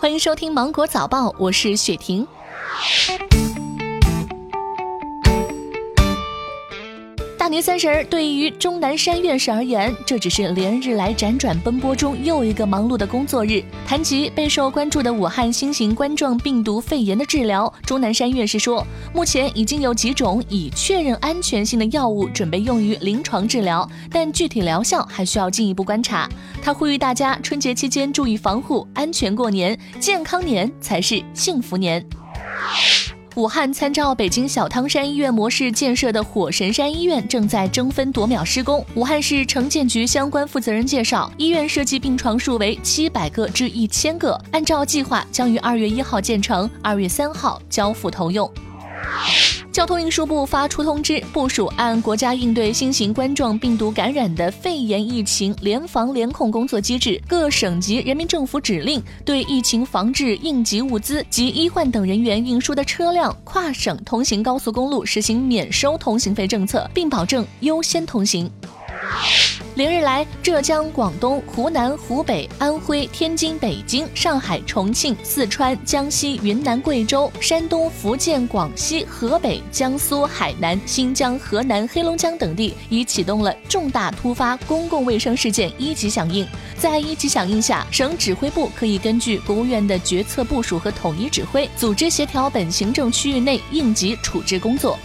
欢迎收听《芒果早报》，我是雪婷。大年三十儿，对于钟南山院士而言，这只是连日来辗转奔波中又一个忙碌的工作日。谈及备受关注的武汉新型冠状病毒肺炎的治疗，钟南山院士说，目前已经有几种已确认安全性的药物准备用于临床治疗，但具体疗效还需要进一步观察。他呼吁大家春节期间注意防护，安全过年，健康年才是幸福年。武汉参照北京小汤山医院模式建设的火神山医院正在争分夺秒施工。武汉市城建局相关负责人介绍，医院设计病床数为七百个至一千个，按照计划将于二月一号建成，二月三号交付投用。交通运输部发出通知，部署按国家应对新型冠状病毒感染的肺炎疫情联防联控工作机制，各省级人民政府指令对疫情防治应急物资及医患等人员运输的车辆跨省通行高速公路实行免收通行费政策，并保证优先通行。连日来，浙江、广东、湖南、湖北、安徽、天津、北京、上海、重庆、四川、江西、云南、贵州、山东、福建、广西、河北、江苏、海南、新疆、河南、黑龙江等地已启动了重大突发公共卫生事件一级响应。在一级响应下，省指挥部可以根据国务院的决策部署和统一指挥，组织协调本行政区域内应急处置工作。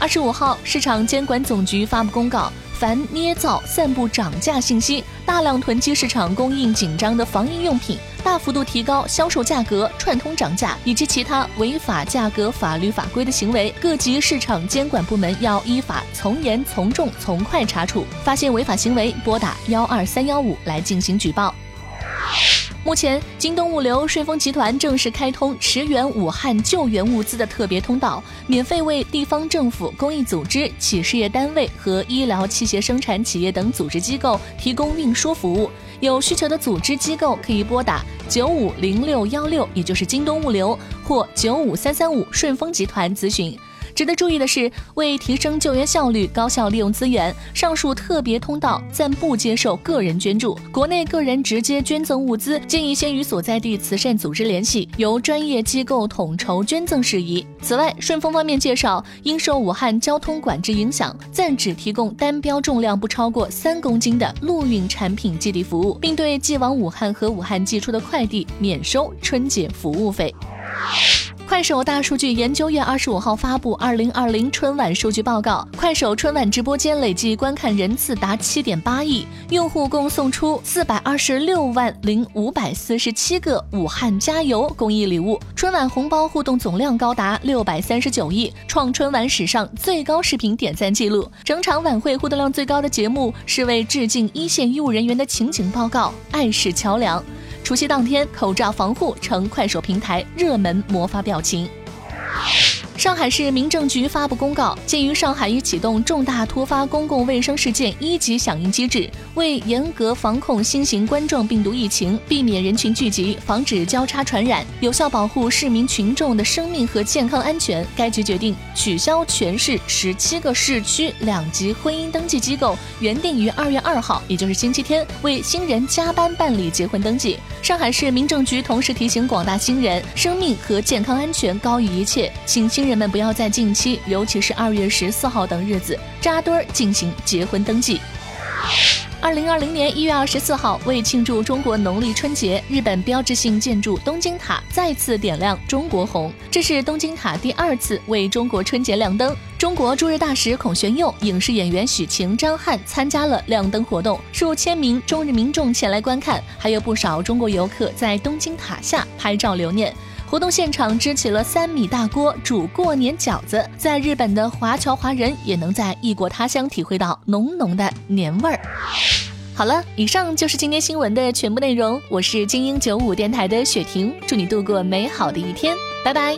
二十五号，市场监管总局发布公告。凡捏造、散布涨价信息、大量囤积市场供应紧张的防疫用品、大幅度提高销售价格、串通涨价以及其他违法价格法律法规的行为，各级市场监管部门要依法从严从重从快查处。发现违法行为，拨打幺二三幺五来进行举报。目前，京东物流、顺丰集团正式开通驰援武汉救援物资的特别通道，免费为地方政府、公益组织、企事业单位和医疗器械生产企业等组织机构提供运输服务。有需求的组织机构可以拨打九五零六幺六，也就是京东物流，或九五三三五顺丰集团咨询。值得注意的是，为提升救援效率、高效利用资源，上述特别通道暂不接受个人捐助。国内个人直接捐赠物资，建议先与所在地慈善组织联系，由专业机构统筹捐赠事宜。此外，顺丰方面介绍，因受武汉交通管制影响，暂只提供单标重量不超过三公斤的陆运产品寄递服务，并对寄往武汉和武汉寄出的快递免收春节服务费。快手大数据研究院二十五号发布二零二零春晚数据报告，快手春晚直播间累计观看人次达七点八亿，用户共送出四百二十六万零五百四十七个武汉加油公益礼物，春晚红包互动总量高达六百三十九亿，创春晚史上最高视频点赞记录。整场晚会互动量最高的节目是为致敬一线医务人员的情景报告《爱是桥梁》。除夕当天，口罩防护成快手平台热门魔法表情。上海市民政局发布公告，鉴于上海已启动重大突发公共卫生事件一级响应机制，为严格防控新型冠状病毒疫情，避免人群聚集，防止交叉传染，有效保护市民群众的生命和健康安全，该局决定取消全市十七个市区两级婚姻登记机构原定于二月二号，也就是星期天为新人加班办理结婚登记。上海市民政局同时提醒广大新人，生命和健康安全高于一切，请新人们不要在近期，尤其是二月十四号等日子扎堆儿进行结婚登记。二零二零年一月二十四号，为庆祝中国农历春节，日本标志性建筑东京塔再次点亮中国红。这是东京塔第二次为中国春节亮灯。中国驻日大使孔玄佑、影视演员许晴、张翰参加了亮灯活动，数千名中日民众前来观看，还有不少中国游客在东京塔下拍照留念。活动现场支起了三米大锅煮过年饺子，在日本的华侨华人也能在异国他乡体会到浓浓的年味儿。好了，以上就是今天新闻的全部内容。我是精英九五电台的雪婷，祝你度过美好的一天，拜拜。